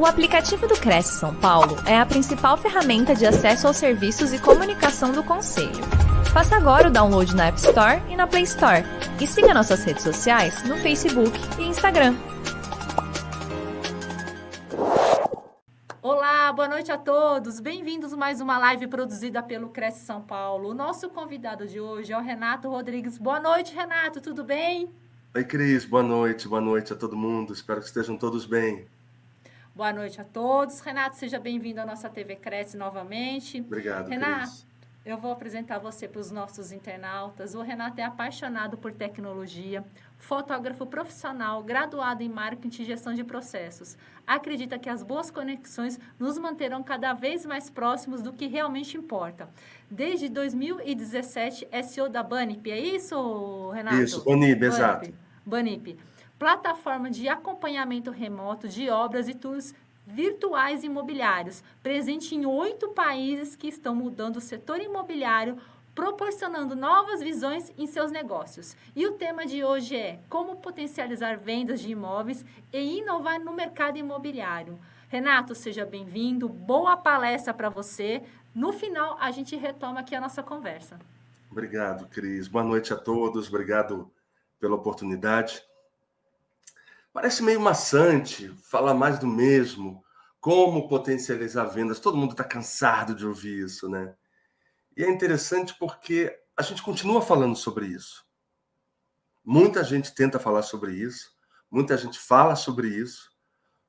O aplicativo do Cresce São Paulo é a principal ferramenta de acesso aos serviços e comunicação do Conselho. Faça agora o download na App Store e na Play Store. E siga nossas redes sociais no Facebook e Instagram. Olá, boa noite a todos. Bem-vindos a mais uma live produzida pelo Cresce São Paulo. O nosso convidado de hoje é o Renato Rodrigues. Boa noite, Renato, tudo bem? Oi, Cris, boa noite, boa noite a todo mundo. Espero que estejam todos bem. Boa noite a todos. Renato, seja bem-vindo à nossa TV Cresce novamente. Obrigado, Renato, Cris. eu vou apresentar você para os nossos internautas. O Renato é apaixonado por tecnologia, fotógrafo profissional, graduado em marketing e gestão de processos. Acredita que as boas conexões nos manterão cada vez mais próximos do que realmente importa. Desde 2017 é CEO da Banip, é isso, Renato? Isso, Banip, exato. Banip plataforma de acompanhamento remoto de obras e tours virtuais imobiliários, presente em oito países que estão mudando o setor imobiliário, proporcionando novas visões em seus negócios. E o tema de hoje é como potencializar vendas de imóveis e inovar no mercado imobiliário. Renato, seja bem-vindo, boa palestra para você. No final, a gente retoma aqui a nossa conversa. Obrigado, Cris. Boa noite a todos, obrigado pela oportunidade. Parece meio maçante falar mais do mesmo, como potencializar vendas. Todo mundo está cansado de ouvir isso, né? E é interessante porque a gente continua falando sobre isso. Muita gente tenta falar sobre isso, muita gente fala sobre isso,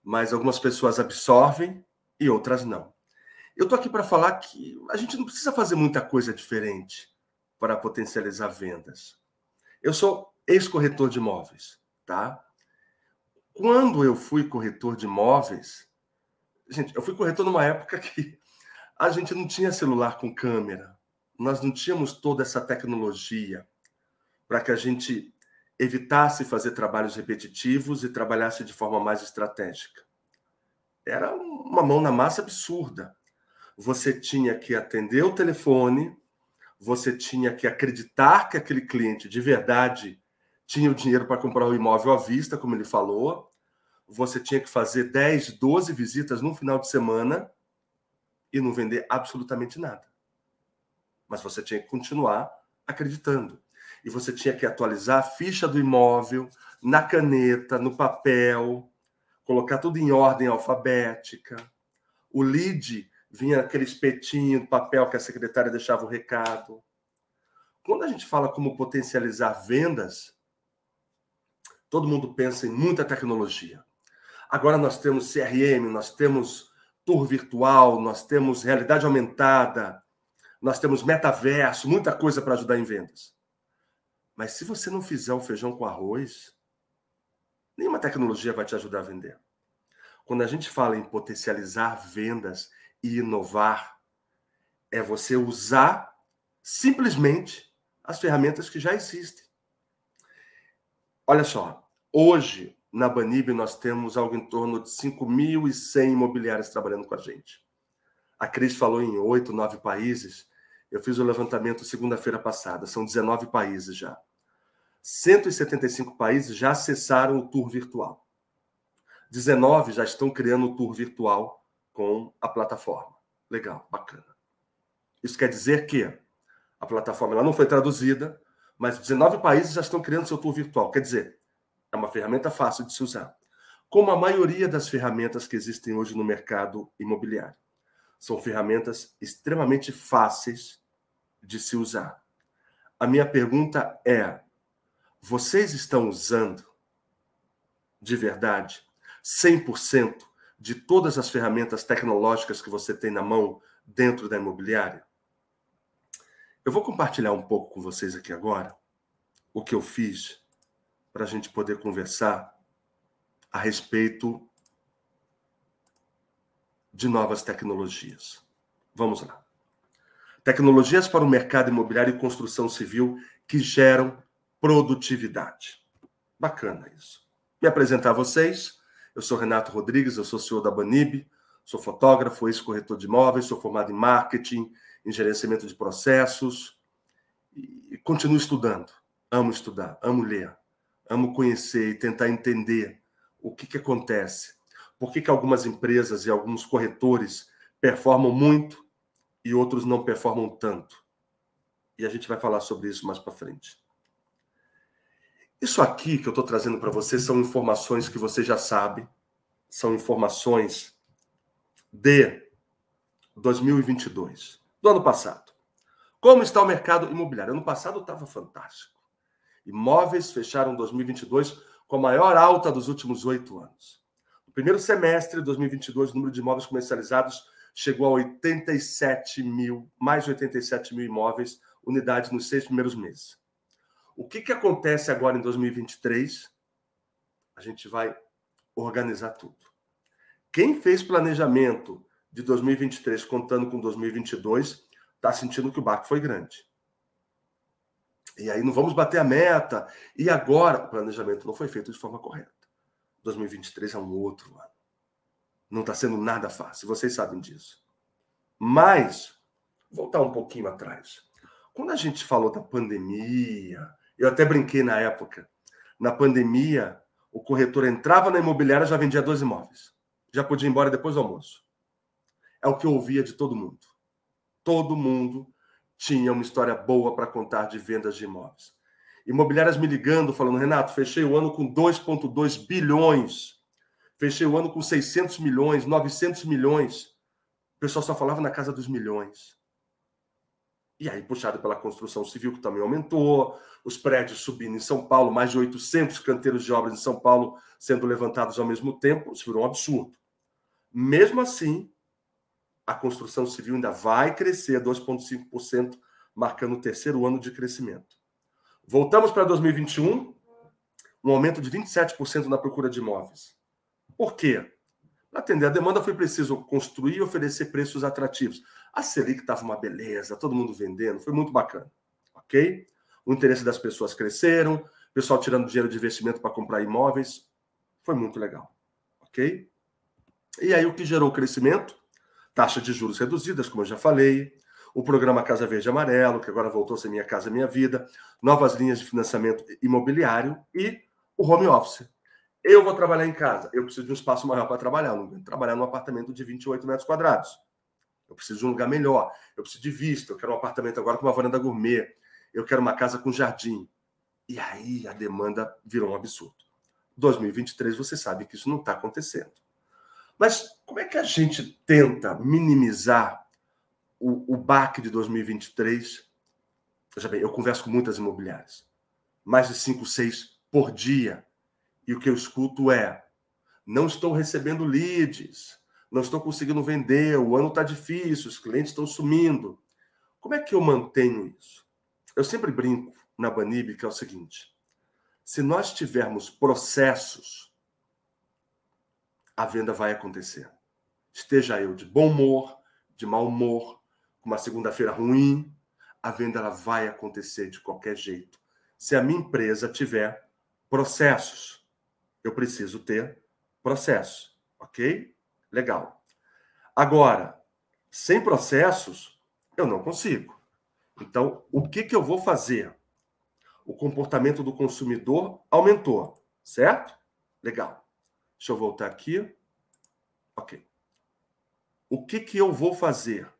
mas algumas pessoas absorvem e outras não. Eu estou aqui para falar que a gente não precisa fazer muita coisa diferente para potencializar vendas. Eu sou ex-corretor de imóveis, tá? Quando eu fui corretor de imóveis, gente, eu fui corretor numa época que a gente não tinha celular com câmera, nós não tínhamos toda essa tecnologia para que a gente evitasse fazer trabalhos repetitivos e trabalhasse de forma mais estratégica. Era uma mão na massa absurda. Você tinha que atender o telefone, você tinha que acreditar que aquele cliente de verdade tinha o dinheiro para comprar o imóvel à vista, como ele falou. Você tinha que fazer 10, 12 visitas no final de semana e não vender absolutamente nada. Mas você tinha que continuar acreditando. E você tinha que atualizar a ficha do imóvel na caneta, no papel, colocar tudo em ordem alfabética. O lead vinha aquele espetinho do papel que a secretária deixava o recado. Quando a gente fala como potencializar vendas, Todo mundo pensa em muita tecnologia. Agora nós temos CRM, nós temos tour virtual, nós temos realidade aumentada, nós temos metaverso, muita coisa para ajudar em vendas. Mas se você não fizer o feijão com arroz, nenhuma tecnologia vai te ajudar a vender. Quando a gente fala em potencializar vendas e inovar, é você usar simplesmente as ferramentas que já existem. Olha só, hoje na Banib nós temos algo em torno de 5.100 imobiliários trabalhando com a gente. A Cris falou em oito, nove países. Eu fiz o levantamento segunda-feira passada, são 19 países já. 175 países já acessaram o tour virtual. 19 já estão criando o tour virtual com a plataforma. Legal, bacana. Isso quer dizer que a plataforma ela não foi traduzida, mas 19 países já estão criando seu tour virtual. Quer dizer, é uma ferramenta fácil de se usar. Como a maioria das ferramentas que existem hoje no mercado imobiliário. São ferramentas extremamente fáceis de se usar. A minha pergunta é: vocês estão usando de verdade 100% de todas as ferramentas tecnológicas que você tem na mão dentro da imobiliária? Eu vou compartilhar um pouco com vocês aqui agora o que eu fiz para a gente poder conversar a respeito de novas tecnologias. Vamos lá. Tecnologias para o mercado imobiliário e construção civil que geram produtividade. Bacana isso. Me apresentar a vocês. Eu sou Renato Rodrigues, eu sou CEO da Banib, sou fotógrafo, ex-corretor de imóveis, sou formado em marketing, em gerenciamento de processos e continuo estudando. Amo estudar, amo ler, amo conhecer e tentar entender o que, que acontece. por que, que algumas empresas e alguns corretores performam muito e outros não performam tanto. E a gente vai falar sobre isso mais para frente. Isso aqui que eu estou trazendo para você são informações que você já sabe, são informações de 2022, do ano passado. Como está o mercado imobiliário? Ano passado estava fantástico. Imóveis fecharam 2022 com a maior alta dos últimos oito anos. No primeiro semestre de 2022, o número de imóveis comercializados chegou a 87 mil, mais de 87 mil imóveis, unidades nos seis primeiros meses. O que, que acontece agora em 2023? A gente vai organizar tudo. Quem fez planejamento de 2023 contando com 2022 está sentindo que o baque foi grande. E aí não vamos bater a meta. E agora o planejamento não foi feito de forma correta. 2023 é um outro ano. Não está sendo nada fácil, vocês sabem disso. Mas, voltar um pouquinho atrás. Quando a gente falou da pandemia, eu até brinquei na época. Na pandemia, o corretor entrava na imobiliária já vendia dois imóveis. Já podia ir embora depois do almoço. É o que eu ouvia de todo mundo. Todo mundo tinha uma história boa para contar de vendas de imóveis. Imobiliárias me ligando, falando: Renato, fechei o ano com 2,2 bilhões. Fechei o ano com 600 milhões, 900 milhões. O pessoal só falava na casa dos milhões. E aí, puxado pela construção civil, que também aumentou, os prédios subindo em São Paulo, mais de 800 canteiros de obras em São Paulo sendo levantados ao mesmo tempo, isso virou um absurdo. Mesmo assim, a construção civil ainda vai crescer 2,5%, marcando o terceiro ano de crescimento. Voltamos para 2021, um aumento de 27% na procura de imóveis. Por quê? Para atender a demanda, foi preciso construir e oferecer preços atrativos. A Selic estava uma beleza, todo mundo vendendo, foi muito bacana. Ok? O interesse das pessoas cresceram, o pessoal tirando dinheiro de investimento para comprar imóveis. Foi muito legal. Ok? E aí, o que gerou o crescimento? Taxa de juros reduzidas, como eu já falei. O programa Casa Verde Amarelo, que agora voltou a ser Minha Casa Minha Vida. Novas linhas de financiamento imobiliário e o home office. Eu vou trabalhar em casa. Eu preciso de um espaço maior para trabalhar. Não trabalhar num apartamento de 28 metros quadrados. Eu preciso de um lugar melhor. Eu preciso de vista. Eu quero um apartamento agora com uma varanda gourmet. Eu quero uma casa com jardim. E aí a demanda virou um absurdo. 2023, você sabe que isso não está acontecendo. Mas como é que a gente tenta minimizar o, o baque de 2023? Veja bem, eu converso com muitas imobiliárias. Mais de 5, 6 por dia e o que eu escuto é: não estou recebendo leads, não estou conseguindo vender, o ano está difícil, os clientes estão sumindo. Como é que eu mantenho isso? Eu sempre brinco na Banib que é o seguinte: se nós tivermos processos, a venda vai acontecer. Esteja eu de bom humor, de mau humor, com uma segunda-feira ruim, a venda ela vai acontecer de qualquer jeito. Se a minha empresa tiver processos eu preciso ter processo, ok? Legal. Agora, sem processos, eu não consigo. Então, o que, que eu vou fazer? O comportamento do consumidor aumentou, certo? Legal. Deixa eu voltar aqui. Ok. O que, que eu vou fazer?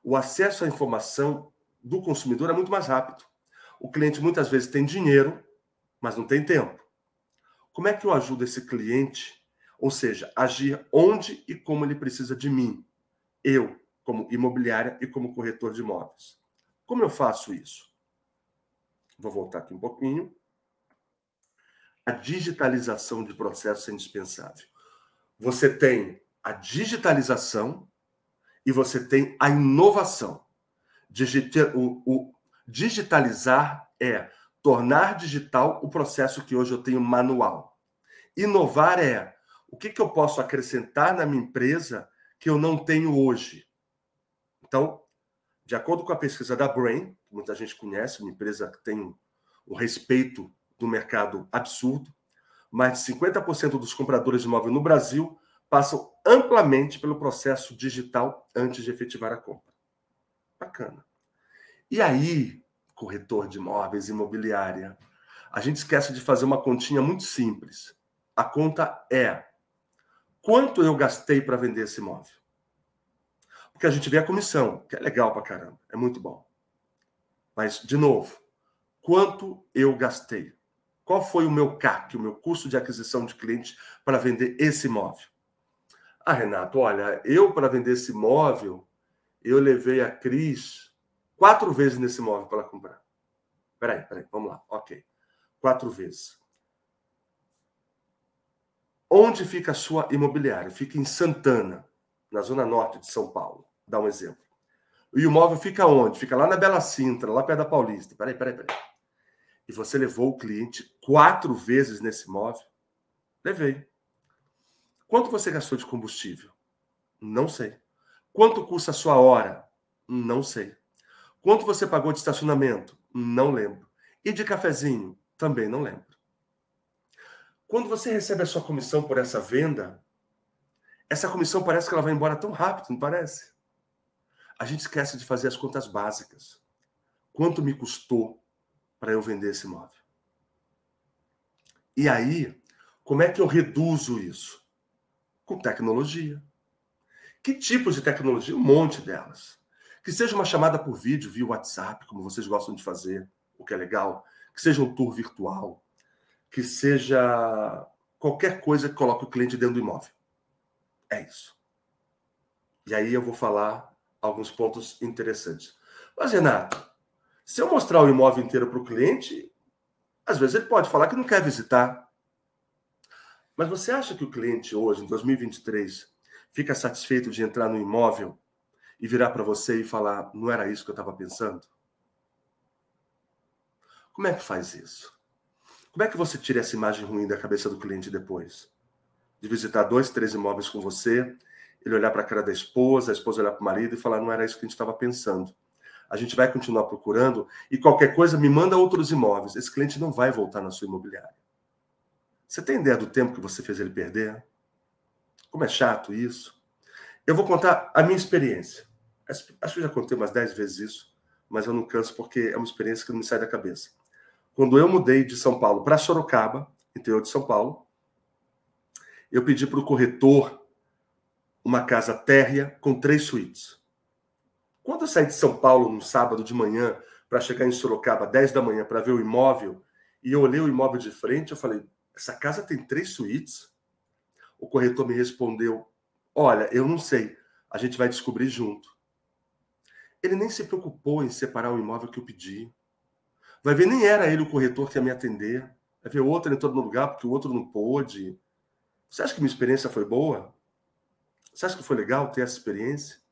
O acesso à informação do consumidor é muito mais rápido. O cliente muitas vezes tem dinheiro, mas não tem tempo. Como é que eu ajudo esse cliente? Ou seja, agir onde e como ele precisa de mim. Eu, como imobiliária e como corretor de imóveis. Como eu faço isso? Vou voltar aqui um pouquinho. A digitalização de processos é indispensável. Você tem a digitalização e você tem a inovação. o, o digitalizar é tornar digital o processo que hoje eu tenho manual. Inovar é o que, que eu posso acrescentar na minha empresa que eu não tenho hoje. Então, de acordo com a pesquisa da Brain, que muita gente conhece, uma empresa que tem um respeito do mercado absurdo, mais de 50% dos compradores de imóvel no Brasil passam amplamente pelo processo digital antes de efetivar a compra. Bacana. E aí, corretor de imóveis, imobiliária. A gente esquece de fazer uma continha muito simples. A conta é quanto eu gastei para vender esse imóvel? Porque a gente vê a comissão, que é legal para caramba, é muito bom. Mas, de novo, quanto eu gastei? Qual foi o meu CAC, o meu custo de aquisição de cliente para vender esse imóvel? Ah, Renato, olha, eu para vender esse imóvel, eu levei a Cris quatro vezes nesse imóvel para ela comprar. Peraí, peraí, vamos lá. Ok. Quatro vezes. Onde fica a sua imobiliária? Fica em Santana, na zona norte de São Paulo. Dá um exemplo. E o imóvel fica onde? Fica lá na Bela Sintra, lá perto da Paulista. Peraí, peraí, peraí. E você levou o cliente quatro vezes nesse imóvel? Levei. Quanto você gastou de combustível? Não sei. Quanto custa a sua hora? Não sei. Quanto você pagou de estacionamento? Não lembro. E de cafezinho? Também não lembro. Quando você recebe a sua comissão por essa venda, essa comissão parece que ela vai embora tão rápido, não parece? A gente esquece de fazer as contas básicas. Quanto me custou para eu vender esse imóvel? E aí, como é que eu reduzo isso? Com tecnologia. Que tipo de tecnologia? Um monte delas. Que seja uma chamada por vídeo via WhatsApp, como vocês gostam de fazer, o que é legal. Que seja um tour virtual que seja qualquer coisa que coloque o cliente dentro do imóvel. É isso. E aí eu vou falar alguns pontos interessantes. Mas, Renato, se eu mostrar o imóvel inteiro para o cliente, às vezes ele pode falar que não quer visitar. Mas você acha que o cliente hoje, em 2023, fica satisfeito de entrar no imóvel e virar para você e falar: não era isso que eu estava pensando? Como é que faz isso? Como é que você tira essa imagem ruim da cabeça do cliente depois? De visitar dois, três imóveis com você, ele olhar para a cara da esposa, a esposa olhar para o marido e falar: não era isso que a gente estava pensando. A gente vai continuar procurando e qualquer coisa me manda outros imóveis. Esse cliente não vai voltar na sua imobiliária. Você tem ideia do tempo que você fez ele perder? Como é chato isso? Eu vou contar a minha experiência. Acho que já contei umas dez vezes isso, mas eu não canso porque é uma experiência que não me sai da cabeça. Quando eu mudei de São Paulo para Sorocaba, interior de São Paulo, eu pedi para o corretor uma casa térrea com três suítes. Quando eu saí de São Paulo no sábado de manhã para chegar em Sorocaba 10 da manhã para ver o imóvel, e eu olhei o imóvel de frente, eu falei: essa casa tem três suítes? O corretor me respondeu: olha, eu não sei, a gente vai descobrir junto. Ele nem se preocupou em separar o imóvel que eu pedi. Vai ver, nem era ele o corretor que ia me atender. Vai ver, outro entrou no lugar porque o outro não pôde. Você acha que minha experiência foi boa? Você acha que foi legal ter essa experiência?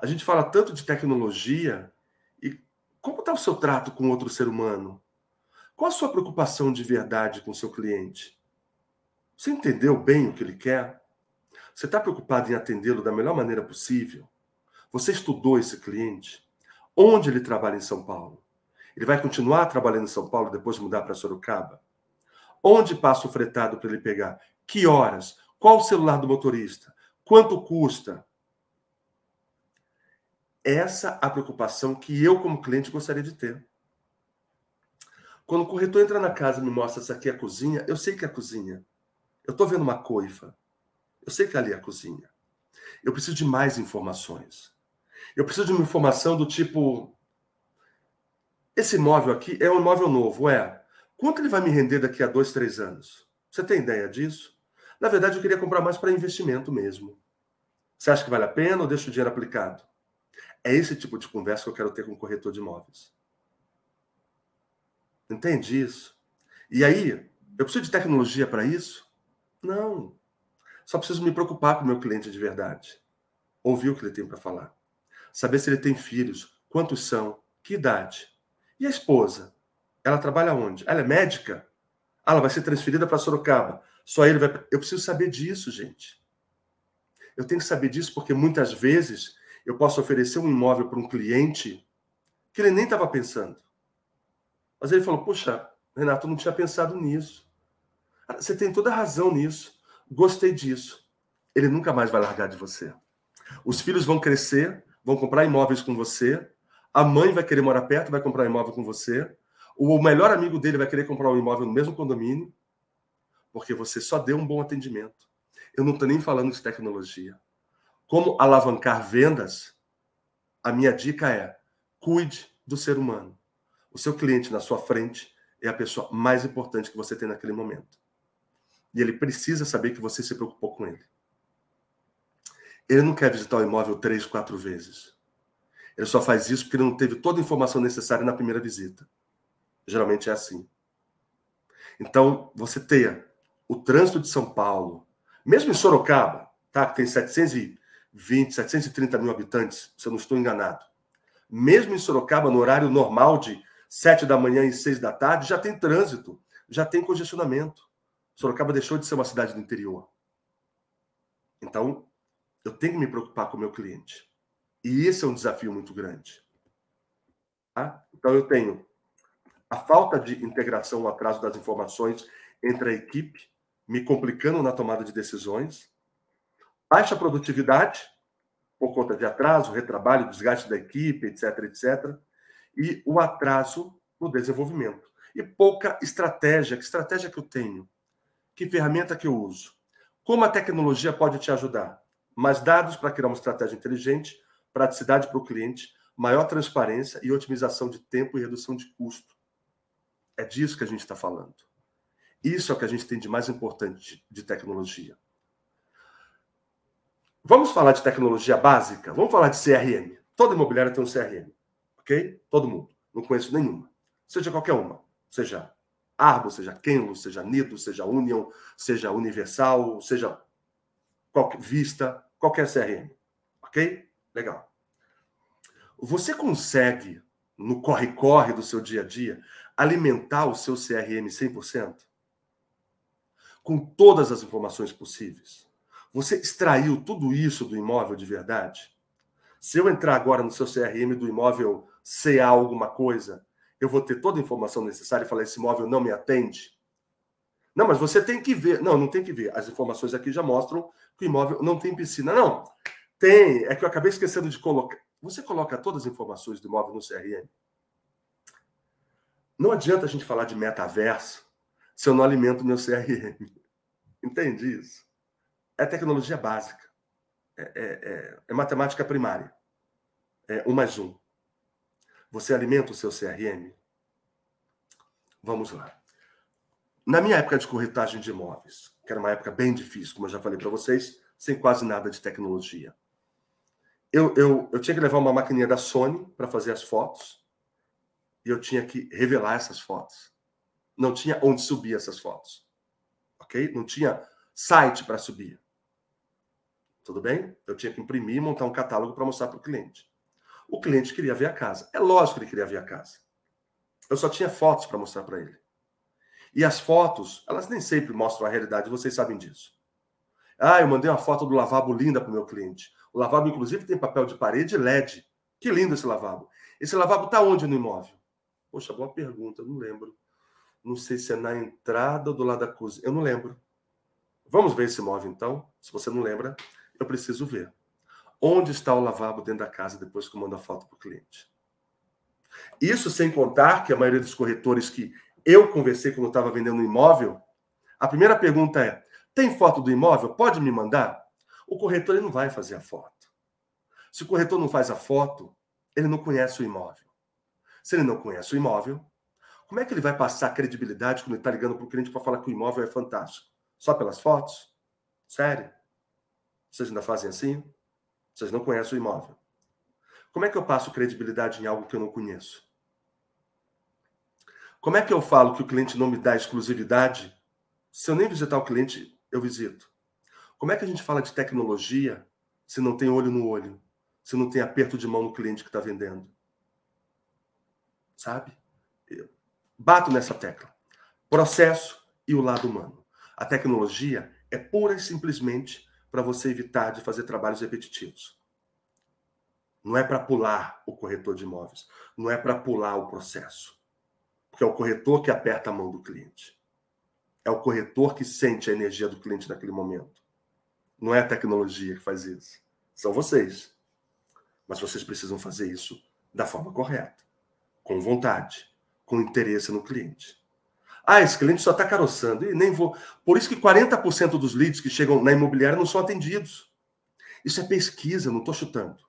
A gente fala tanto de tecnologia e como está o seu trato com outro ser humano? Qual a sua preocupação de verdade com o seu cliente? Você entendeu bem o que ele quer? Você está preocupado em atendê-lo da melhor maneira possível? Você estudou esse cliente? Onde ele trabalha em São Paulo? Ele vai continuar trabalhando em São Paulo depois de mudar para Sorocaba? Onde passa o fretado para ele pegar? Que horas? Qual o celular do motorista? Quanto custa? Essa a preocupação que eu, como cliente, gostaria de ter. Quando o corretor entra na casa e me mostra essa aqui é a cozinha, eu sei que é a cozinha. Eu estou vendo uma coifa. Eu sei que ali é a cozinha. Eu preciso de mais informações. Eu preciso de uma informação do tipo: esse imóvel aqui é um imóvel novo, é. Quanto ele vai me render daqui a dois, três anos? Você tem ideia disso? Na verdade, eu queria comprar mais para investimento mesmo. Você acha que vale a pena ou deixa o dinheiro aplicado? É esse tipo de conversa que eu quero ter com o corretor de imóveis. Entende isso? E aí, eu preciso de tecnologia para isso? Não. Só preciso me preocupar com o meu cliente de verdade. Ouvir o que ele tem para falar. Saber se ele tem filhos, quantos são, que idade. E a esposa? Ela trabalha onde? Ela é médica? Ah, ela vai ser transferida para Sorocaba. Só ele vai. Eu preciso saber disso, gente. Eu tenho que saber disso porque muitas vezes eu posso oferecer um imóvel para um cliente que ele nem estava pensando. Mas ele falou: Puxa, Renato, eu não tinha pensado nisso. Você tem toda a razão nisso. Gostei disso. Ele nunca mais vai largar de você. Os filhos vão crescer, vão comprar imóveis com você, a mãe vai querer morar perto, vai comprar imóvel com você. O melhor amigo dele vai querer comprar um imóvel no mesmo condomínio, porque você só deu um bom atendimento. eu não estou nem falando de tecnologia. Como alavancar vendas? A minha dica é: cuide do ser humano. O seu cliente na sua frente é a pessoa mais importante que você tem naquele momento. E ele precisa saber que você se preocupou com ele. Ele não quer visitar o imóvel três, quatro vezes. Ele só faz isso porque ele não teve toda a informação necessária na primeira visita. Geralmente é assim. Então, você tenha o trânsito de São Paulo, mesmo em Sorocaba, tá, que tem 720, 730 mil habitantes, se eu não estou enganado. Mesmo em Sorocaba, no horário normal de 7 da manhã e 6 da tarde, já tem trânsito, já tem congestionamento. Sorocaba deixou de ser uma cidade do interior. Então, eu tenho que me preocupar com o meu cliente. E esse é um desafio muito grande. Tá? Então, eu tenho a falta de integração, o atraso das informações entre a equipe, me complicando na tomada de decisões, baixa produtividade, por conta de atraso, retrabalho, desgaste da equipe, etc., etc., e o atraso no desenvolvimento. E pouca estratégia. Que estratégia que eu tenho? Que ferramenta que eu uso? Como a tecnologia pode te ajudar? Mais dados para criar uma estratégia inteligente, praticidade para o cliente, maior transparência e otimização de tempo e redução de custo. É disso que a gente está falando. Isso é o que a gente tem de mais importante de tecnologia. Vamos falar de tecnologia básica? Vamos falar de CRM. Toda imobiliária tem um CRM, ok? Todo mundo. Não conheço nenhuma. Seja qualquer uma. Seja Arbo, seja Kenlo, seja Nido, seja Union, seja Universal, seja qualquer, Vista, qualquer CRM. Ok? Legal. Você consegue, no corre-corre do seu dia a dia, alimentar o seu CRM 100%? Com todas as informações possíveis? Você extraiu tudo isso do imóvel de verdade? Se eu entrar agora no seu CRM do imóvel CA alguma coisa, eu vou ter toda a informação necessária e falar: esse imóvel não me atende? Não, mas você tem que ver. Não, não tem que ver. As informações aqui já mostram que o imóvel não tem piscina. Não, tem. É que eu acabei esquecendo de colocar. Você coloca todas as informações do imóvel no CRM? Não adianta a gente falar de metaverso se eu não alimento meu CRM. Entende isso? É tecnologia básica. É, é, é, é matemática primária. É um mais um. Você alimenta o seu CRM? Vamos lá. Na minha época de corretagem de imóveis, que era uma época bem difícil, como eu já falei para vocês, sem quase nada de tecnologia, eu, eu, eu tinha que levar uma maquininha da Sony para fazer as fotos e eu tinha que revelar essas fotos. Não tinha onde subir essas fotos. Ok? Não tinha site para subir. Tudo bem? Eu tinha que imprimir e montar um catálogo para mostrar para o cliente. O cliente queria ver a casa. É lógico que ele queria ver a casa. Eu só tinha fotos para mostrar para ele. E as fotos, elas nem sempre mostram a realidade, vocês sabem disso. Ah, eu mandei uma foto do lavabo linda para o meu cliente. O lavabo, inclusive, tem papel de parede LED. Que lindo esse lavabo. Esse lavabo está onde no imóvel? Poxa, boa pergunta, não lembro. Não sei se é na entrada ou do lado da cozinha. Eu não lembro. Vamos ver esse imóvel, então. Se você não lembra, eu preciso ver. Onde está o lavabo dentro da casa depois que eu mando a foto para o cliente? Isso sem contar que a maioria dos corretores que eu conversei quando estava vendendo um imóvel, a primeira pergunta é: tem foto do imóvel? Pode me mandar? O corretor ele não vai fazer a foto. Se o corretor não faz a foto, ele não conhece o imóvel. Se ele não conhece o imóvel, como é que ele vai passar credibilidade quando ele está ligando para o cliente para falar que o imóvel é fantástico? Só pelas fotos? Sério? Vocês ainda fazem assim? Vocês não conhecem o imóvel. Como é que eu passo credibilidade em algo que eu não conheço? Como é que eu falo que o cliente não me dá exclusividade se eu nem visitar o cliente, eu visito? Como é que a gente fala de tecnologia se não tem olho no olho? Se não tem aperto de mão no cliente que está vendendo? sabe? Eu bato nessa tecla. Processo e o lado humano. A tecnologia é pura e simplesmente para você evitar de fazer trabalhos repetitivos. Não é para pular o corretor de imóveis, não é para pular o processo. Porque é o corretor que aperta a mão do cliente. É o corretor que sente a energia do cliente naquele momento. Não é a tecnologia que faz isso. São vocês. Mas vocês precisam fazer isso da forma correta com vontade, com interesse no cliente. Ah, esse cliente só está caroçando. E nem vou. Por isso que 40% dos leads que chegam na imobiliária não são atendidos. Isso é pesquisa, não estou chutando.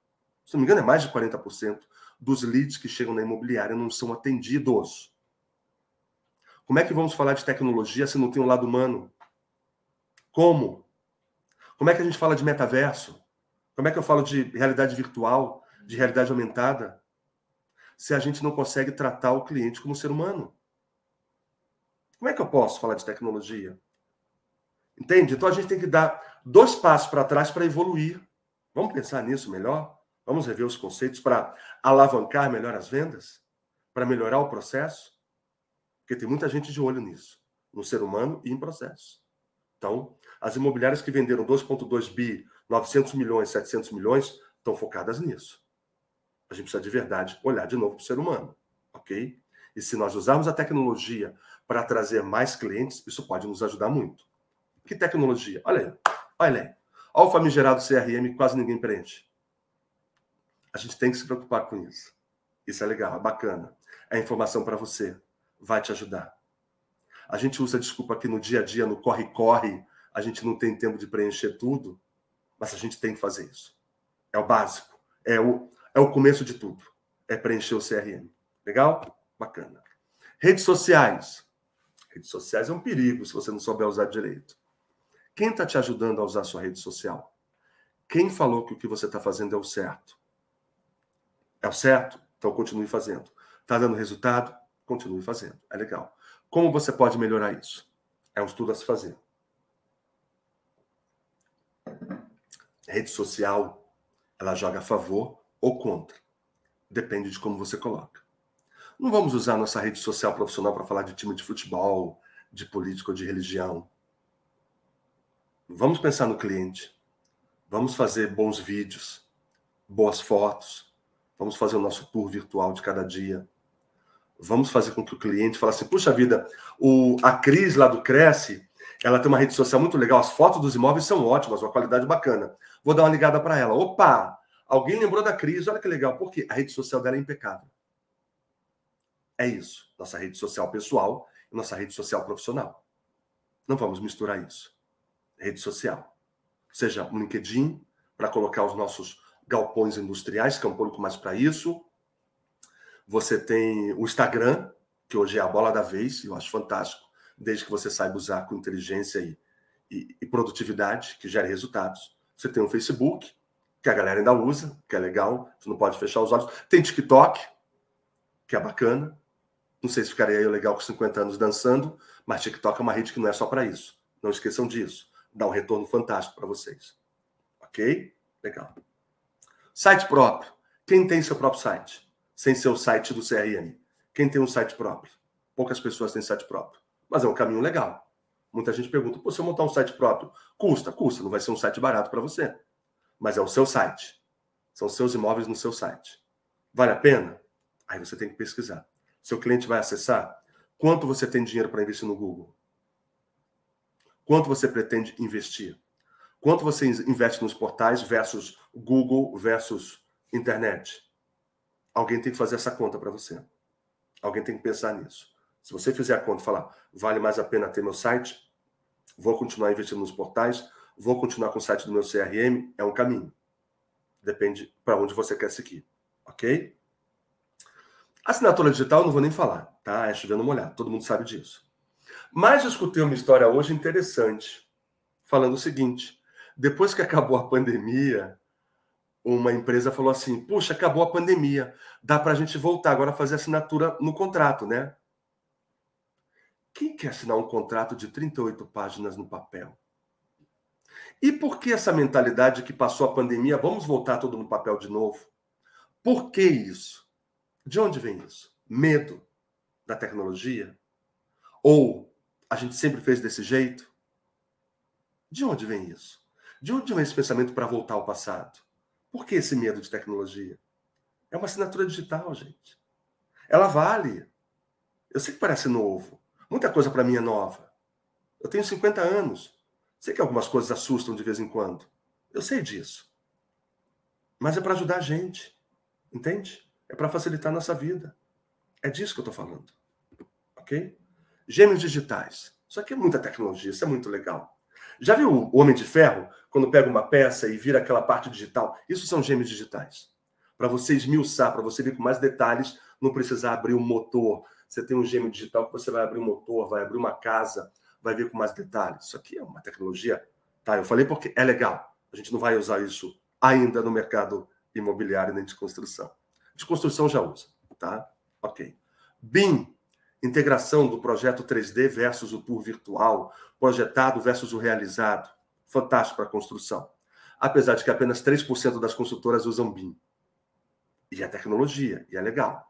Se não me engano, é mais de 40% dos leads que chegam na imobiliária não são atendidos. Como é que vamos falar de tecnologia se não tem um lado humano? Como? Como é que a gente fala de metaverso? Como é que eu falo de realidade virtual, de realidade aumentada, se a gente não consegue tratar o cliente como ser humano? Como é que eu posso falar de tecnologia? Entende? Então a gente tem que dar dois passos para trás para evoluir. Vamos pensar nisso melhor? Vamos rever os conceitos para alavancar melhor as vendas? Para melhorar o processo? Porque tem muita gente de olho nisso, no ser humano e em processo. Então, as imobiliárias que venderam 2,2 bi, 900 milhões, 700 milhões, estão focadas nisso. A gente precisa de verdade olhar de novo para o ser humano, ok? E se nós usarmos a tecnologia para trazer mais clientes, isso pode nos ajudar muito. Que tecnologia? Olha aí, olha aí. Olha o famigerado CRM quase ninguém preenche. A gente tem que se preocupar com isso. Isso é legal, é bacana. É informação para você. Vai te ajudar. A gente usa desculpa aqui no dia a dia, no corre-corre, a gente não tem tempo de preencher tudo, mas a gente tem que fazer isso. É o básico. É o, é o começo de tudo. É preencher o CRM. Legal? Bacana. Redes sociais. Redes sociais é um perigo se você não souber usar direito. Quem está te ajudando a usar sua rede social? Quem falou que o que você está fazendo é o certo? É o certo? Então continue fazendo. Está dando resultado? Continue fazendo. É legal. Como você pode melhorar isso? É um estudo a se fazer. Rede social, ela joga a favor ou contra. Depende de como você coloca. Não vamos usar nossa rede social profissional para falar de time de futebol, de política ou de religião. Vamos pensar no cliente. Vamos fazer bons vídeos, boas fotos. Vamos fazer o nosso tour virtual de cada dia. Vamos fazer com que o cliente fale assim: puxa vida, o, a Cris lá do Cresce, ela tem uma rede social muito legal, as fotos dos imóveis são ótimas, uma qualidade bacana. Vou dar uma ligada para ela. Opa! Alguém lembrou da Cris, olha que legal. Por quê? A rede social dela é impecável. É isso. Nossa rede social pessoal e nossa rede social profissional. Não vamos misturar isso. Rede social. Seja um LinkedIn, para colocar os nossos galpões industriais, que é um público mais para isso. Você tem o Instagram, que hoje é a bola da vez, e eu acho fantástico, desde que você saiba usar com inteligência e, e, e produtividade, que gere resultados. Você tem o Facebook, que a galera ainda usa, que é legal, você não pode fechar os olhos. Tem TikTok, que é bacana. Não sei se ficaria legal com 50 anos dançando, mas TikTok é uma rede que não é só para isso. Não esqueçam disso. Dá um retorno fantástico para vocês. Ok? Legal. Site próprio. Quem tem seu próprio site? Sem ser o site do CRM. Quem tem um site próprio? Poucas pessoas têm site próprio. Mas é um caminho legal. Muita gente pergunta: Pô, se eu montar um site próprio, custa? Custa. Não vai ser um site barato para você mas é o seu site. São seus imóveis no seu site. Vale a pena? Aí você tem que pesquisar. Seu cliente vai acessar? Quanto você tem dinheiro para investir no Google? Quanto você pretende investir? Quanto você investe nos portais versus Google versus internet? Alguém tem que fazer essa conta para você. Alguém tem que pensar nisso. Se você fizer a conta e falar, vale mais a pena ter meu site, vou continuar investindo nos portais, vou continuar com o site do meu CRM, é um caminho. Depende para onde você quer seguir, ok? Assinatura digital, não vou nem falar, tá? É chovendo molhado, todo mundo sabe disso. Mas eu escutei uma história hoje interessante, falando o seguinte: depois que acabou a pandemia, uma empresa falou assim: puxa, acabou a pandemia, dá para a gente voltar agora a fazer assinatura no contrato, né? Quem quer assinar um contrato de 38 páginas no papel? E por que essa mentalidade que passou a pandemia, vamos voltar tudo no papel de novo? Por que isso? De onde vem isso? Medo da tecnologia? Ou a gente sempre fez desse jeito? De onde vem isso? De onde vem esse pensamento para voltar ao passado? Por que esse medo de tecnologia? É uma assinatura digital, gente. Ela vale. Eu sei que parece novo. Muita coisa para mim é nova. Eu tenho 50 anos. Sei que algumas coisas assustam de vez em quando. Eu sei disso. Mas é para ajudar a gente. Entende? É para facilitar a nossa vida. É disso que eu estou falando. Ok? Gêmeos digitais. Isso aqui é muita tecnologia, isso é muito legal. Já viu o Homem de Ferro, quando pega uma peça e vira aquela parte digital? Isso são gêmeos digitais. Para você esmiuçar, para você ver com mais detalhes, não precisar abrir o motor. Você tem um gêmeo digital que você vai abrir um motor, vai abrir uma casa, vai ver com mais detalhes. Isso aqui é uma tecnologia, tá? Eu falei porque é legal. A gente não vai usar isso ainda no mercado imobiliário nem de construção. De construção já usa, tá? Ok. BIM, integração do projeto 3D versus o tour virtual, projetado versus o realizado. Fantástico para construção. Apesar de que apenas 3% das consultoras usam BIM. E é tecnologia, e é legal.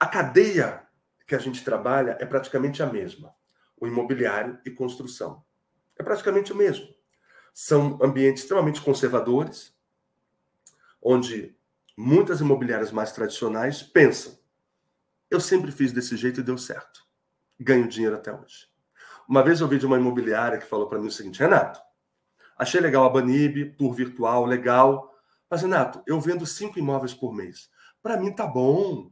A cadeia que a gente trabalha é praticamente a mesma. O imobiliário e construção. É praticamente o mesmo. São ambientes extremamente conservadores, onde muitas imobiliárias mais tradicionais pensam: eu sempre fiz desse jeito e deu certo. Ganho dinheiro até hoje. Uma vez eu ouvi de uma imobiliária que falou para mim o seguinte: Renato, achei legal a Banib, tour virtual, legal. Mas, Renato, eu vendo cinco imóveis por mês. Para mim tá bom.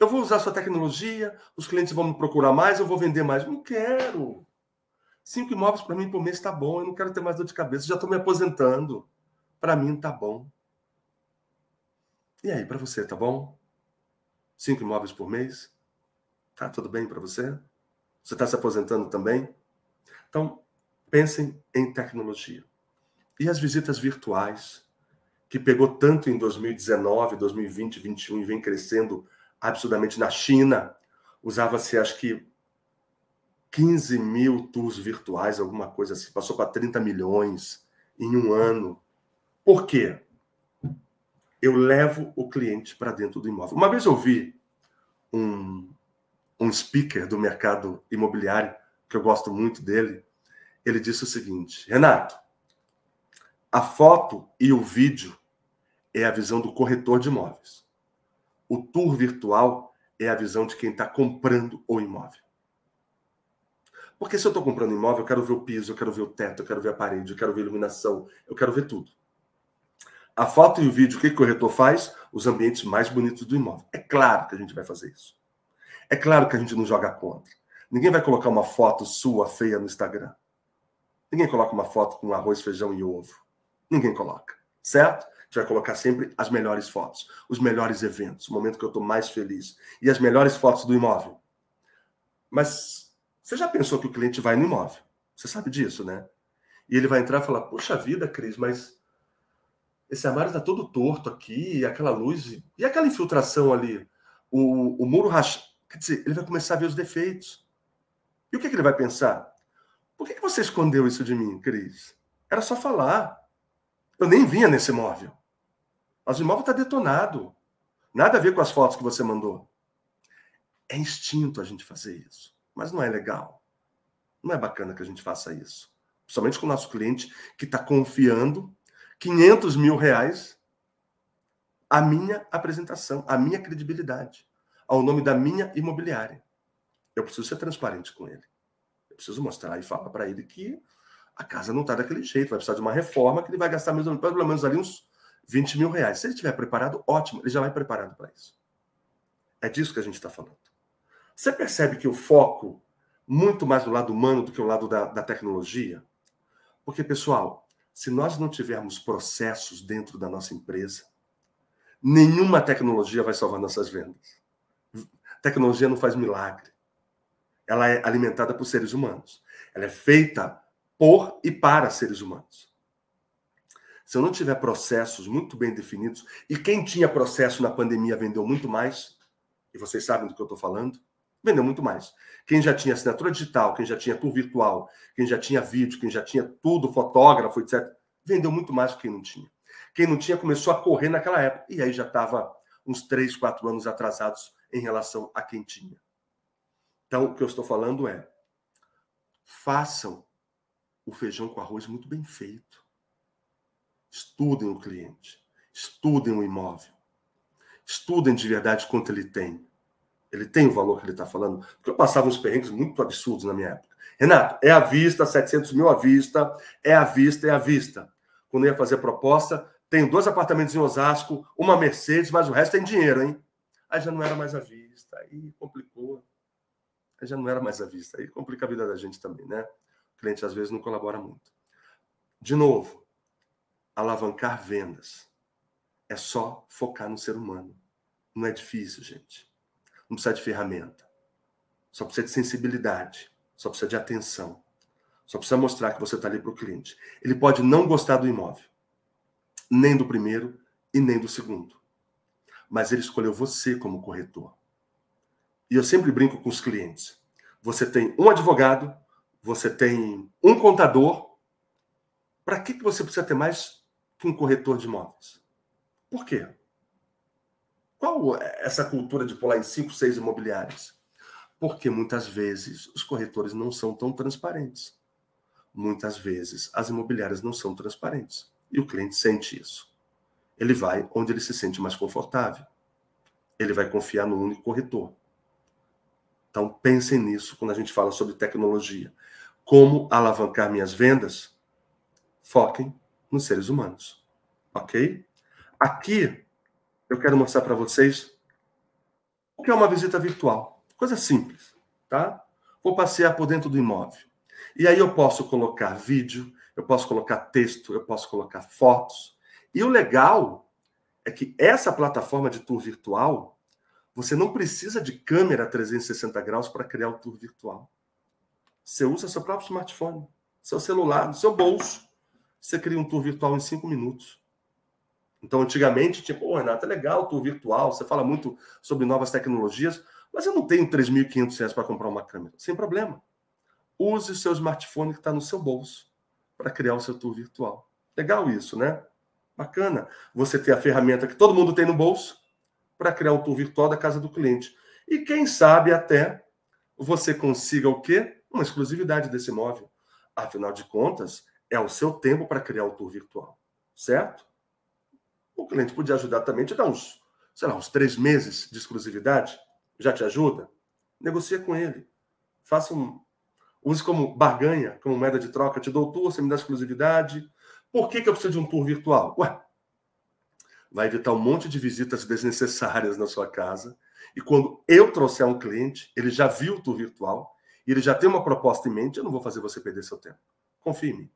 Eu vou usar sua tecnologia, os clientes vão me procurar mais, eu vou vender mais. Não quero. Cinco imóveis para mim por mês está bom, eu não quero ter mais dor de cabeça, já estou me aposentando. Para mim tá bom. E aí, para você, tá bom? Cinco imóveis por mês? Tá tudo bem para você? Você está se aposentando também? Então, pensem em tecnologia. E as visitas virtuais, que pegou tanto em 2019, 2020, 2021 e vem crescendo absurdamente na China, usava-se acho que 15 mil tours virtuais, alguma coisa assim, passou para 30 milhões em um ano. Por quê? Eu levo o cliente para dentro do imóvel. Uma vez eu vi um, um speaker do mercado imobiliário, que eu gosto muito dele, ele disse o seguinte: Renato, a foto e o vídeo é a visão do corretor de imóveis. O tour virtual é a visão de quem está comprando o imóvel. Porque se eu estou comprando imóvel, eu quero ver o piso, eu quero ver o teto, eu quero ver a parede, eu quero ver a iluminação, eu quero ver tudo. A foto e o vídeo, o que o corretor faz? Os ambientes mais bonitos do imóvel. É claro que a gente vai fazer isso. É claro que a gente não joga contra. Ninguém vai colocar uma foto sua feia no Instagram. Ninguém coloca uma foto com arroz, feijão e ovo. Ninguém coloca, certo? A gente vai colocar sempre as melhores fotos, os melhores eventos, o momento que eu estou mais feliz. E as melhores fotos do imóvel. Mas você já pensou que o cliente vai no imóvel? Você sabe disso, né? E ele vai entrar e falar: Poxa vida, Cris, mas esse armário está todo torto aqui, aquela luz, e aquela infiltração ali, o, o muro rachado. Quer dizer, ele vai começar a ver os defeitos. E o que, que ele vai pensar? Por que, que você escondeu isso de mim, Cris? Era só falar. Eu nem vinha nesse imóvel. Mas o imóvel está detonado. Nada a ver com as fotos que você mandou. É instinto a gente fazer isso. Mas não é legal. Não é bacana que a gente faça isso. Principalmente com o nosso cliente que está confiando 500 mil reais a minha apresentação, a minha credibilidade ao nome da minha imobiliária. Eu preciso ser transparente com ele. Eu preciso mostrar e falar para ele que a casa não está daquele jeito, vai precisar de uma reforma que ele vai gastar mesmo, pelo menos ali uns 20 mil reais. Se ele estiver preparado, ótimo, ele já vai preparado para isso. É disso que a gente está falando. Você percebe que o foco muito mais do lado humano do que o lado da, da tecnologia? Porque, pessoal, se nós não tivermos processos dentro da nossa empresa, nenhuma tecnologia vai salvar nossas vendas. Tecnologia não faz milagre. Ela é alimentada por seres humanos. Ela é feita por e para seres humanos. Se eu não tiver processos muito bem definidos, e quem tinha processo na pandemia vendeu muito mais, e vocês sabem do que eu estou falando, vendeu muito mais. Quem já tinha assinatura digital, quem já tinha tour virtual, quem já tinha vídeo, quem já tinha tudo, fotógrafo, etc., vendeu muito mais do que quem não tinha. Quem não tinha começou a correr naquela época, e aí já estava uns três, quatro anos atrasados em relação a quem tinha. Então, o que eu estou falando é: façam o feijão com arroz muito bem feito. Estudem o cliente, estudem o imóvel, estudem de verdade quanto ele tem. Ele tem o valor que ele está falando? Porque eu passava uns perrengues muito absurdos na minha época. Renato, é à vista, 700 mil à vista, é à vista, é à vista. Quando eu ia fazer proposta, tenho dois apartamentos em Osasco, uma Mercedes, mas o resto tem dinheiro, hein? Aí já não era mais à vista, aí complicou. Aí já não era mais à vista. Aí complica a vida da gente também, né? O cliente às vezes não colabora muito. De novo, alavancar vendas é só focar no ser humano. Não é difícil, gente. Não precisa de ferramenta. Só precisa de sensibilidade. Só precisa de atenção. Só precisa mostrar que você está ali para o cliente. Ele pode não gostar do imóvel, nem do primeiro e nem do segundo. Mas ele escolheu você como corretor. E eu sempre brinco com os clientes. Você tem um advogado, você tem um contador. Para que, que você precisa ter mais que um corretor de imóveis? Por quê? Qual essa cultura de pular em cinco, seis imobiliários? Porque muitas vezes os corretores não são tão transparentes. Muitas vezes as imobiliárias não são transparentes. E o cliente sente isso. Ele vai onde ele se sente mais confortável. Ele vai confiar no único corretor. Então pensem nisso quando a gente fala sobre tecnologia. Como alavancar minhas vendas? Foquem nos seres humanos. Ok? Aqui eu quero mostrar para vocês o que é uma visita virtual. Coisa simples, tá? Vou passear por dentro do imóvel. E aí eu posso colocar vídeo, eu posso colocar texto, eu posso colocar fotos. E o legal é que essa plataforma de tour virtual, você não precisa de câmera 360 graus para criar o tour virtual. Você usa seu próprio smartphone, seu celular, seu bolso. Você cria um tour virtual em cinco minutos. Então, antigamente, tipo, oh, Renato, é legal tour virtual, você fala muito sobre novas tecnologias, mas eu não tenho 3.500 reais para comprar uma câmera. Sem problema. Use o seu smartphone que está no seu bolso para criar o seu tour virtual. Legal isso, né? Bacana. Você ter a ferramenta que todo mundo tem no bolso para criar o tour virtual da casa do cliente. E quem sabe até você consiga o quê? Uma exclusividade desse imóvel. Afinal de contas, é o seu tempo para criar o tour virtual. Certo? O cliente podia ajudar também, te dar uns, sei lá, uns três meses de exclusividade. Já te ajuda? Negocia com ele. Faça um. Use como barganha, como moeda de troca. Te dou o tour, você me dá exclusividade. Por que, que eu preciso de um tour virtual? Ué, vai evitar um monte de visitas desnecessárias na sua casa. E quando eu trouxer um cliente, ele já viu o tour virtual e ele já tem uma proposta em mente, eu não vou fazer você perder seu tempo. Confie em mim.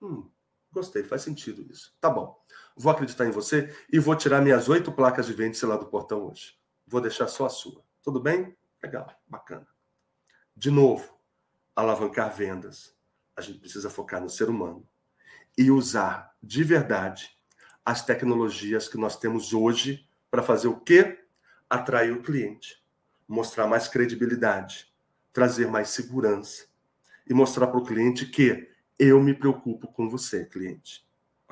Hum, Gostei, faz sentido isso. Tá bom. Vou acreditar em você e vou tirar minhas oito placas de vende lá do portão hoje. Vou deixar só a sua. Tudo bem? Legal, bacana. De novo, alavancar vendas. A gente precisa focar no ser humano e usar de verdade as tecnologias que nós temos hoje para fazer o quê? Atrair o cliente, mostrar mais credibilidade, trazer mais segurança e mostrar para o cliente que eu me preocupo com você, cliente.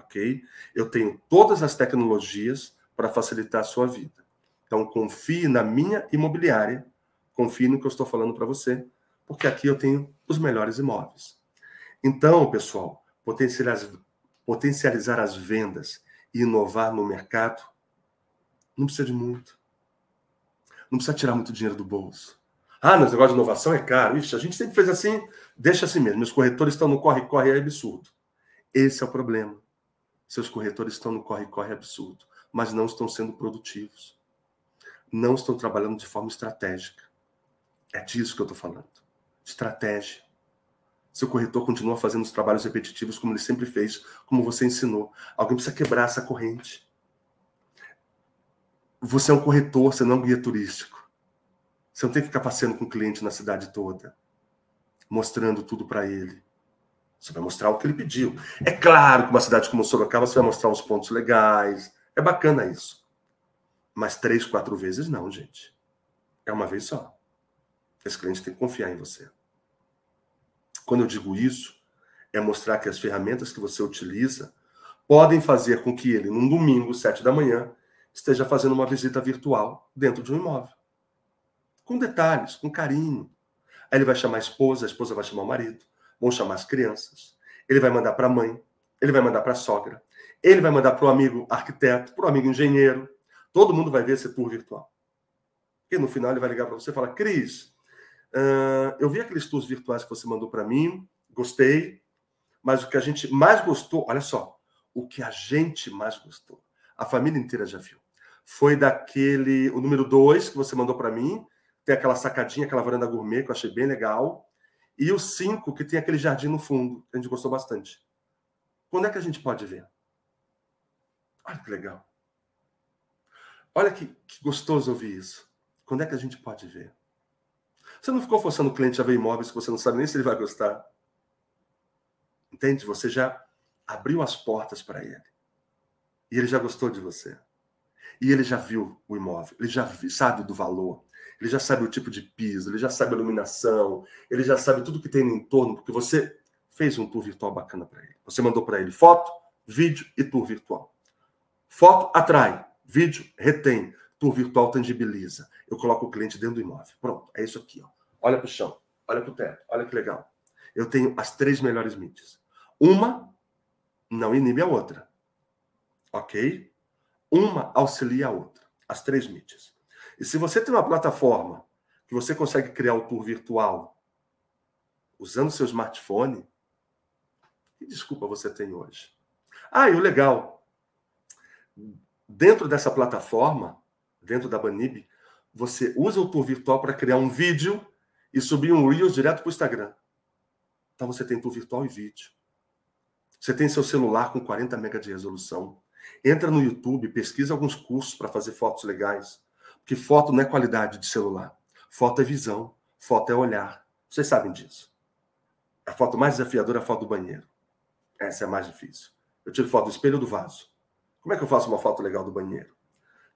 Ok? Eu tenho todas as tecnologias para facilitar a sua vida. Então, confie na minha imobiliária, confie no que eu estou falando para você, porque aqui eu tenho os melhores imóveis. Então, pessoal, potencializar, as vendas e inovar no mercado não precisa de muito. Não precisa tirar muito dinheiro do bolso. Ah, mas negócio de inovação é caro. Ixi, a gente sempre fez assim, deixa assim mesmo. Os corretores estão no corre-corre, é absurdo. Esse é o problema. Seus corretores estão no corre-corre absurdo, mas não estão sendo produtivos. Não estão trabalhando de forma estratégica. É disso que eu estou falando. Estratégia. Seu corretor continua fazendo os trabalhos repetitivos como ele sempre fez, como você ensinou. Alguém precisa quebrar essa corrente. Você é um corretor, você não é um guia turístico. Você não tem que ficar passeando com o cliente na cidade toda, mostrando tudo para ele. Você vai mostrar o que ele pediu. É claro que uma cidade como Sorocaba você vai mostrar os pontos legais. É bacana isso. Mas três, quatro vezes não, gente. É uma vez só. Esse cliente tem que confiar em você. Quando eu digo isso, é mostrar que as ferramentas que você utiliza podem fazer com que ele, num domingo, sete da manhã, esteja fazendo uma visita virtual dentro de um imóvel com detalhes, com carinho. Aí ele vai chamar a esposa, a esposa vai chamar o marido, vão chamar as crianças. Ele vai mandar para a mãe, ele vai mandar para a sogra, ele vai mandar para o amigo arquiteto, para o amigo engenheiro. Todo mundo vai ver esse tour virtual. E no final ele vai ligar para você e falar: Cris, uh, eu vi aqueles tours virtuais que você mandou para mim, gostei, mas o que a gente mais gostou, olha só, o que a gente mais gostou, a família inteira já viu, foi daquele, o número 2 que você mandou para mim, tem aquela sacadinha, aquela varanda gourmet, que eu achei bem legal. E o 5, que tem aquele jardim no fundo, que a gente gostou bastante. Quando é que a gente pode ver? Olha que legal. Olha que, que gostoso ouvir isso. Quando é que a gente pode ver? Você não ficou forçando o cliente a ver imóveis que você não sabe nem se ele vai gostar. Entende? Você já abriu as portas para ele. E ele já gostou de você. E ele já viu o imóvel, ele já sabe do valor, ele já sabe o tipo de piso, ele já sabe a iluminação, ele já sabe tudo que tem no entorno, porque você fez um tour virtual bacana para ele. Você mandou para ele foto, vídeo e tour virtual. Foto atrai, vídeo retém, tour virtual tangibiliza. Eu coloco o cliente dentro do imóvel. Pronto, é isso aqui. Ó. Olha para o chão, olha para o teto, olha que legal. Eu tenho as três melhores mídias. Uma não inibe a outra. Ok? Uma auxilia a outra. As três mídias. E se você tem uma plataforma que você consegue criar o tour virtual usando seu smartphone, que desculpa você tem hoje? Ah, e o legal, dentro dessa plataforma, dentro da Banib, você usa o tour virtual para criar um vídeo e subir um Reels direto para o Instagram. Então você tem tour virtual e vídeo. Você tem seu celular com 40 MB de resolução. Entra no YouTube, pesquisa alguns cursos para fazer fotos legais. Porque foto não é qualidade de celular. Foto é visão. Foto é olhar. Vocês sabem disso. A foto mais desafiadora é a foto do banheiro. Essa é a mais difícil. Eu tiro foto do espelho do vaso. Como é que eu faço uma foto legal do banheiro?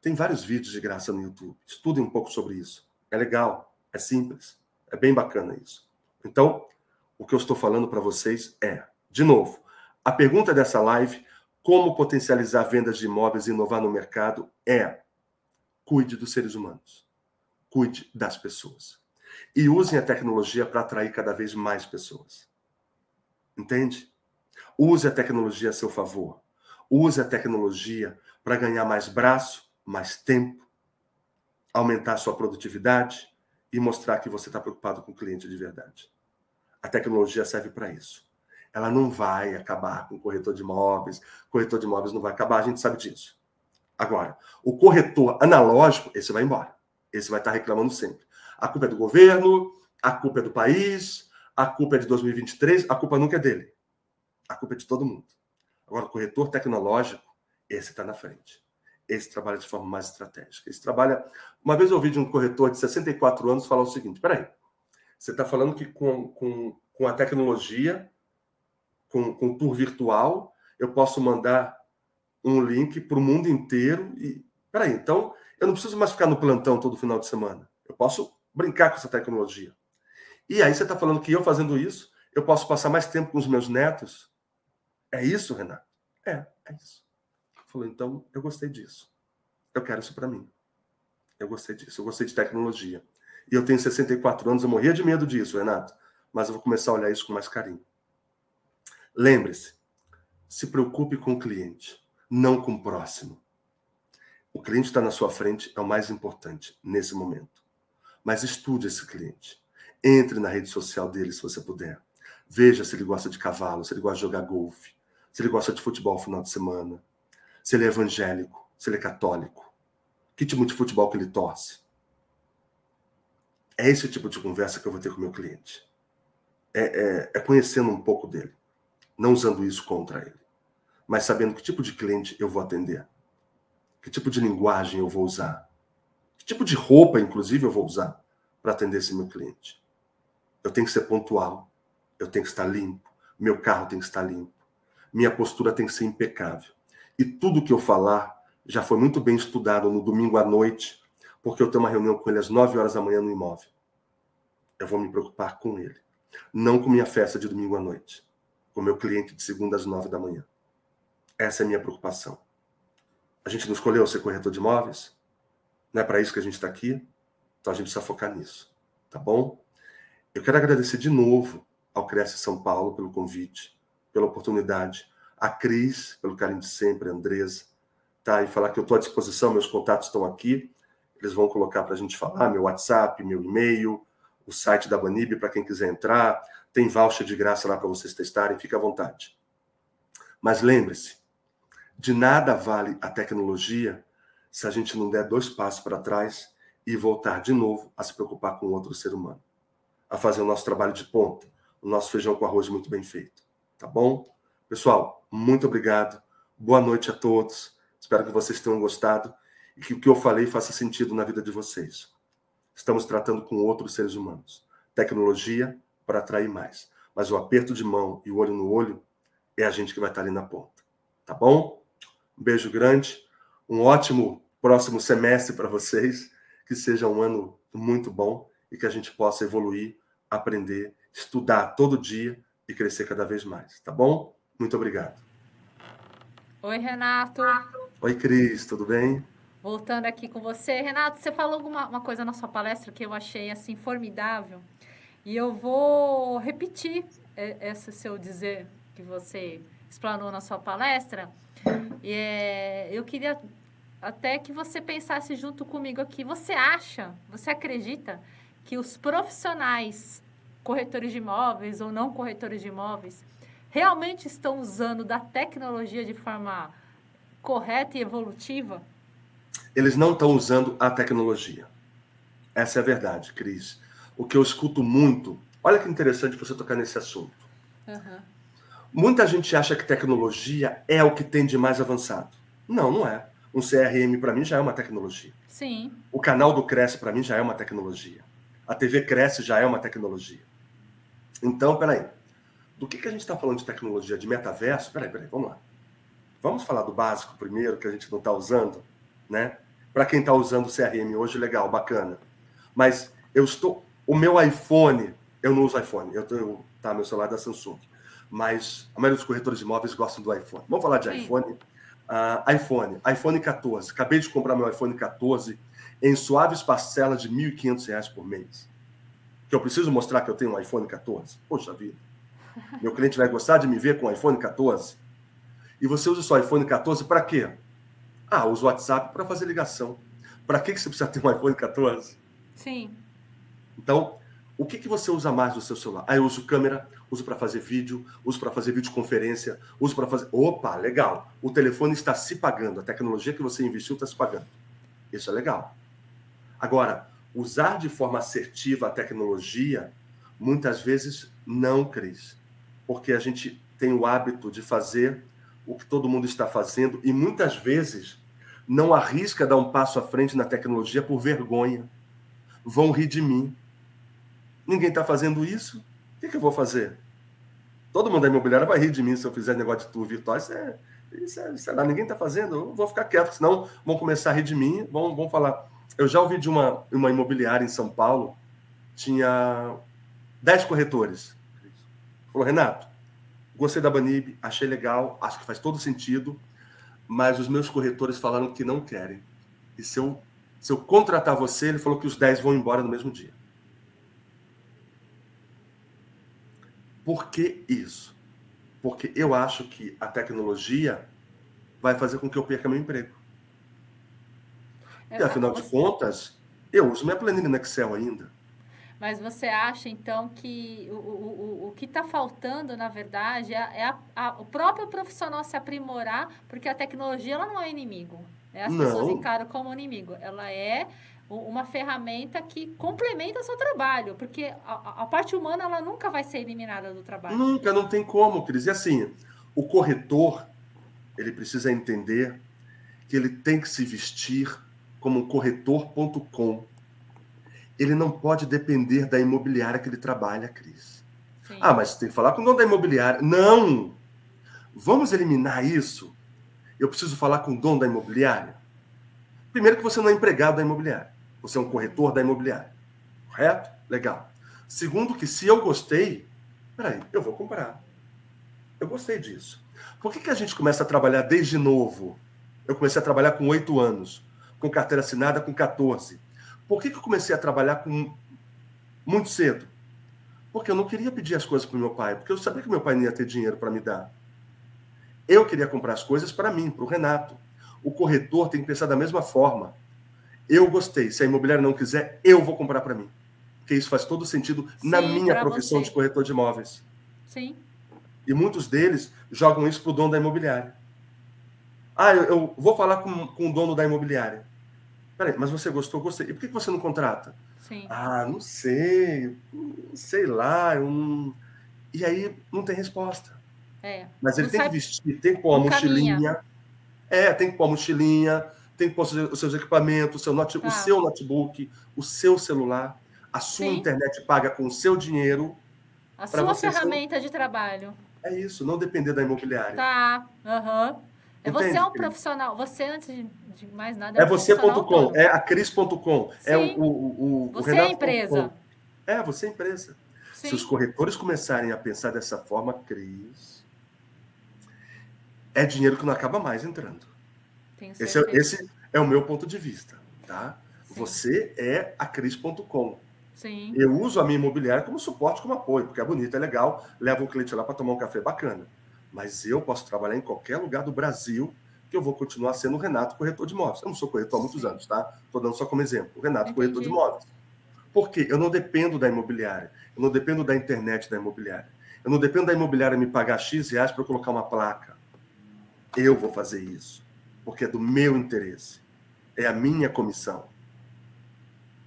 Tem vários vídeos de graça no YouTube. Estudem um pouco sobre isso. É legal, é simples, é bem bacana isso. Então, o que eu estou falando para vocês é, de novo, a pergunta dessa live, como potencializar vendas de imóveis e inovar no mercado, é cuide dos seres humanos, cuide das pessoas. E usem a tecnologia para atrair cada vez mais pessoas. Entende? Use a tecnologia a seu favor. Use a tecnologia para ganhar mais braço, mais tempo, aumentar sua produtividade e mostrar que você está preocupado com o cliente de verdade. A tecnologia serve para isso. Ela não vai acabar com o corretor de imóveis. Corretor de imóveis não vai acabar, a gente sabe disso. Agora, o corretor analógico, esse vai embora. Esse vai estar reclamando sempre. A culpa é do governo, a culpa é do país, a culpa é de 2023, a culpa nunca é dele. A culpa é de todo mundo. Agora, o corretor tecnológico, esse está na frente. Esse trabalha de forma mais estratégica. Esse trabalha. Uma vez eu ouvi de um corretor de 64 anos falar o seguinte: peraí, você está falando que com, com, com a tecnologia, com, com o tour virtual, eu posso mandar um link para o mundo inteiro e. Peraí, então eu não preciso mais ficar no plantão todo final de semana. Eu posso brincar com essa tecnologia. E aí você está falando que eu fazendo isso, eu posso passar mais tempo com os meus netos? É isso, Renato? É, é isso. Falou, então eu gostei disso. Eu quero isso para mim. Eu gostei disso. Eu gostei de tecnologia. E eu tenho 64 anos, eu morria de medo disso, Renato. Mas eu vou começar a olhar isso com mais carinho. Lembre-se, se preocupe com o cliente, não com o próximo. O cliente está na sua frente, é o mais importante nesse momento. Mas estude esse cliente. Entre na rede social dele se você puder. Veja se ele gosta de cavalo, se ele gosta de jogar golfe, se ele gosta de futebol no final de semana, se ele é evangélico, se ele é católico, que tipo de futebol que ele torce. É esse tipo de conversa que eu vou ter com o meu cliente. É, é, é conhecendo um pouco dele, não usando isso contra ele, mas sabendo que tipo de cliente eu vou atender, que tipo de linguagem eu vou usar, que tipo de roupa, inclusive, eu vou usar para atender esse meu cliente. Eu tenho que ser pontual, eu tenho que estar limpo, meu carro tem que estar limpo, minha postura tem que ser impecável. E tudo que eu falar já foi muito bem estudado no domingo à noite, porque eu tenho uma reunião com ele às 9 horas da manhã no imóvel. Eu vou me preocupar com ele. Não com minha festa de domingo à noite. Com meu cliente de segunda às 9 da manhã. Essa é a minha preocupação. A gente não escolheu ser corretor de imóveis? Não é para isso que a gente está aqui? Então a gente precisa focar nisso. Tá bom? Eu quero agradecer de novo ao Cresce São Paulo pelo convite, pela oportunidade a Cris, pelo carinho de sempre, a Andresa, tá? E falar que eu estou à disposição, meus contatos estão aqui. Eles vão colocar para a gente falar, meu WhatsApp, meu e-mail, o site da Banib para quem quiser entrar. Tem voucher de graça lá para vocês testarem, fique à vontade. Mas lembre-se, de nada vale a tecnologia se a gente não der dois passos para trás e voltar de novo a se preocupar com outro ser humano, a fazer o nosso trabalho de ponta, o nosso feijão com arroz muito bem feito. Tá bom? Pessoal, muito obrigado. Boa noite a todos. Espero que vocês tenham gostado e que o que eu falei faça sentido na vida de vocês. Estamos tratando com outros seres humanos. Tecnologia para atrair mais. Mas o aperto de mão e o olho no olho é a gente que vai estar ali na ponta. Tá bom? Um beijo grande. Um ótimo próximo semestre para vocês. Que seja um ano muito bom e que a gente possa evoluir, aprender, estudar todo dia e crescer cada vez mais. Tá bom? Muito obrigado. Oi, Renato. Oi, Cris, tudo bem? Voltando aqui com você, Renato, você falou alguma uma coisa na sua palestra que eu achei assim formidável. E eu vou repetir esse seu dizer que você explanou na sua palestra. E é, eu queria até que você pensasse junto comigo aqui. Você acha, você acredita que os profissionais, corretores de imóveis ou não corretores de imóveis, realmente estão usando da tecnologia de forma correta e evolutiva? Eles não estão usando a tecnologia. Essa é a verdade, Cris. O que eu escuto muito. Olha que interessante você tocar nesse assunto. Uhum. Muita gente acha que tecnologia é o que tem de mais avançado. Não, não é. Um CRM para mim já é uma tecnologia. Sim. O canal do Cresce para mim já é uma tecnologia. A TV Cresce já é uma tecnologia. Então, peraí. Do que, que a gente está falando de tecnologia? De metaverso? Peraí, peraí, vamos lá. Vamos falar do básico primeiro, que a gente não está usando, né? Para quem está usando o CRM hoje, legal, bacana. Mas eu estou. O meu iPhone, eu não uso iPhone, eu tenho. Tá, meu celular é da Samsung. Mas a maioria dos corretores de imóveis gostam do iPhone. Vamos falar de Sim. iPhone. Uh, iPhone, iPhone 14. Acabei de comprar meu iPhone 14 em suaves parcelas de R$ 1.500 por mês. Que eu preciso mostrar que eu tenho um iPhone 14? Poxa vida. Meu cliente vai gostar de me ver com um iPhone 14? E você usa o seu iPhone 14 para quê? Ah, usa o WhatsApp para fazer ligação. Para que, que você precisa ter um iPhone 14? Sim. Então, o que, que você usa mais no seu celular? Ah, eu uso câmera, uso para fazer vídeo, uso para fazer videoconferência, uso para fazer. Opa, legal. O telefone está se pagando, a tecnologia que você investiu está se pagando. Isso é legal. Agora, usar de forma assertiva a tecnologia, muitas vezes não, Cris. Porque a gente tem o hábito de fazer o que todo mundo está fazendo e muitas vezes não arrisca dar um passo à frente na tecnologia por vergonha. Vão rir de mim. Ninguém está fazendo isso. O que, que, eu vou fazer? Todo mundo da imobiliária vai rir de mim se eu fizer negócio de tour virtual. Isso é, isso é, sei lá, ninguém está fazendo. Eu vou ficar quieto, senão vão começar a rir de mim. Vão, vão falar. Eu já ouvi de uma, uma imobiliária em São Paulo, tinha 10 corretores. Falou, Renato, gostei da Banib, achei legal, acho que faz todo sentido mas os meus corretores falaram que não querem. E se eu, se eu contratar você, ele falou que os 10 vão embora no mesmo dia. Por que isso? Porque eu acho que a tecnologia vai fazer com que eu perca meu emprego. É, e afinal você... de contas, eu uso minha planilha no Excel ainda. Mas você acha, então, que o, o, o que está faltando, na verdade, é, é a, a, o próprio profissional se aprimorar, porque a tecnologia ela não é inimigo. Né? As não. pessoas encaram como inimigo. Ela é uma ferramenta que complementa o seu trabalho, porque a, a, parte humana ela nunca vai ser eliminada do trabalho. Nunca, não tem como, Cris. E assim, o corretor, ele precisa entender que ele tem que se vestir como um corretor.com ele não pode depender da imobiliária que ele trabalha, Cris. Sim. Ah, mas tem que falar com o dono da imobiliária. Não! Vamos eliminar isso. Eu preciso falar com o dono da imobiliária. Primeiro que você não é empregado da imobiliária. Você é um corretor da imobiliária. Correto? Legal. Segundo que se eu gostei, peraí, eu vou comprar. Eu gostei disso. Por que, que a gente começa a trabalhar desde novo? Eu comecei a trabalhar com oito anos, com carteira assinada com 14 por que, que eu comecei a trabalhar com muito cedo? Porque eu não queria pedir as coisas para o meu pai, porque eu sabia que meu pai não ia ter dinheiro para me dar. Eu queria comprar as coisas para mim, para o Renato. O corretor tem que pensar da mesma forma. Eu gostei. Se a imobiliária não quiser, eu vou comprar para mim. Porque isso faz todo sentido Sim, na minha profissão você. de corretor de imóveis. Sim. E muitos deles jogam isso para o dono da imobiliária. Ah, eu, eu, vou falar com, com o dono da imobiliária. Peraí, mas você gostou? Gostei. E por que você não contrata? Sim. Ah, não sei. Sei lá. Um... E aí não tem resposta. É. Mas ele Não tem sabe- que vestir, tem que pôr uma não caminha. mochilinha. É, tem que pôr a mochilinha, tem que pôr os seus equipamentos, o seu, note- Tá. o seu notebook, o seu celular, a sua Sim. internet paga com o seu dinheiro. A sua você ser- ferramenta de trabalho. É isso, não depender da imobiliária. Tá. Aham. É Você é um profissional. Você, antes de, mais nada, É um profissional você.com, é a cris.com, é o, o, o, o Você é a empresa. É, você é a empresa. Sim. Se os corretores começarem a pensar dessa forma, Cris, é dinheiro que não acaba mais entrando. Tenho Esse é, esse é o meu ponto de vista, tá? Sim. Você é a Cris.com. Sim. Eu uso a minha imobiliária como suporte, como apoio, porque é bonito, é legal, leva o cliente lá para tomar um café bacana. Mas eu posso trabalhar em qualquer lugar do Brasil que eu vou continuar sendo o Renato corretor de imóveis. Eu não sou corretor há muitos anos, tá? Estou dando só como exemplo. O Renato Entendi. corretor de imóveis. Por quê? Eu não dependo da imobiliária. Eu não dependo da internet da imobiliária. Eu não dependo da imobiliária me pagar X reais para eu colocar uma placa. Eu vou fazer isso. Porque é do meu interesse. É a minha comissão.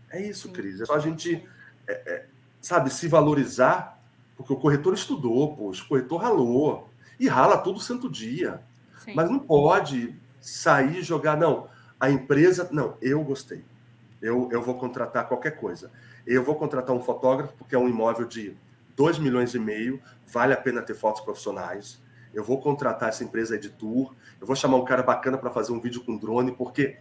É isso. Cris. É só a gente, é, é, sabe, se valorizar, porque o corretor estudou, pô, o corretor ralou. E rala todo santo dia. Sim. Mas não pode sair e jogar, não. A empresa, não, eu gostei. Eu, eu vou contratar qualquer coisa. Eu vou contratar um fotógrafo, porque é um imóvel de 2 milhões e meio, vale a pena ter fotos profissionais. Eu vou contratar essa empresa de tour. Eu vou chamar um cara bacana para fazer um vídeo com drone, porque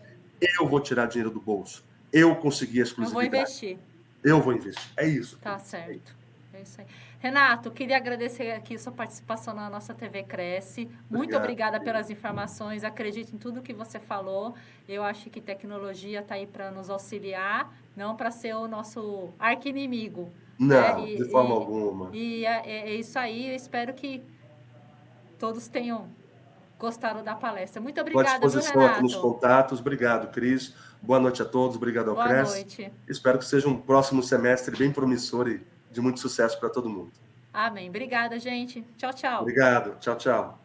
eu vou tirar dinheiro do bolso. Eu consegui a Eu vou exclusividade. investir. Eu vou investir. É isso. Tá certo. É isso aí. Renato, queria agradecer aqui sua participação na nossa TV Cresce. Muito Obrigado, obrigada querida. pelas informações. Acredito em tudo que você falou. Eu acho que tecnologia está aí para nos auxiliar, não para ser o nosso arqui-inimigo. Não, É, e- de forma e- alguma. E é, é- é isso aí. Eu espero que todos tenham gostado da palestra. Muito obrigada, viu, disposição aqui nos contatos. Obrigado, Cris. Boa noite a todos. Obrigado ao Boa Cres. noite. Espero que seja um próximo semestre bem promissor e de muito sucesso para todo mundo. Amém. Obrigada, gente. Tchau, tchau. Obrigado. Tchau, tchau.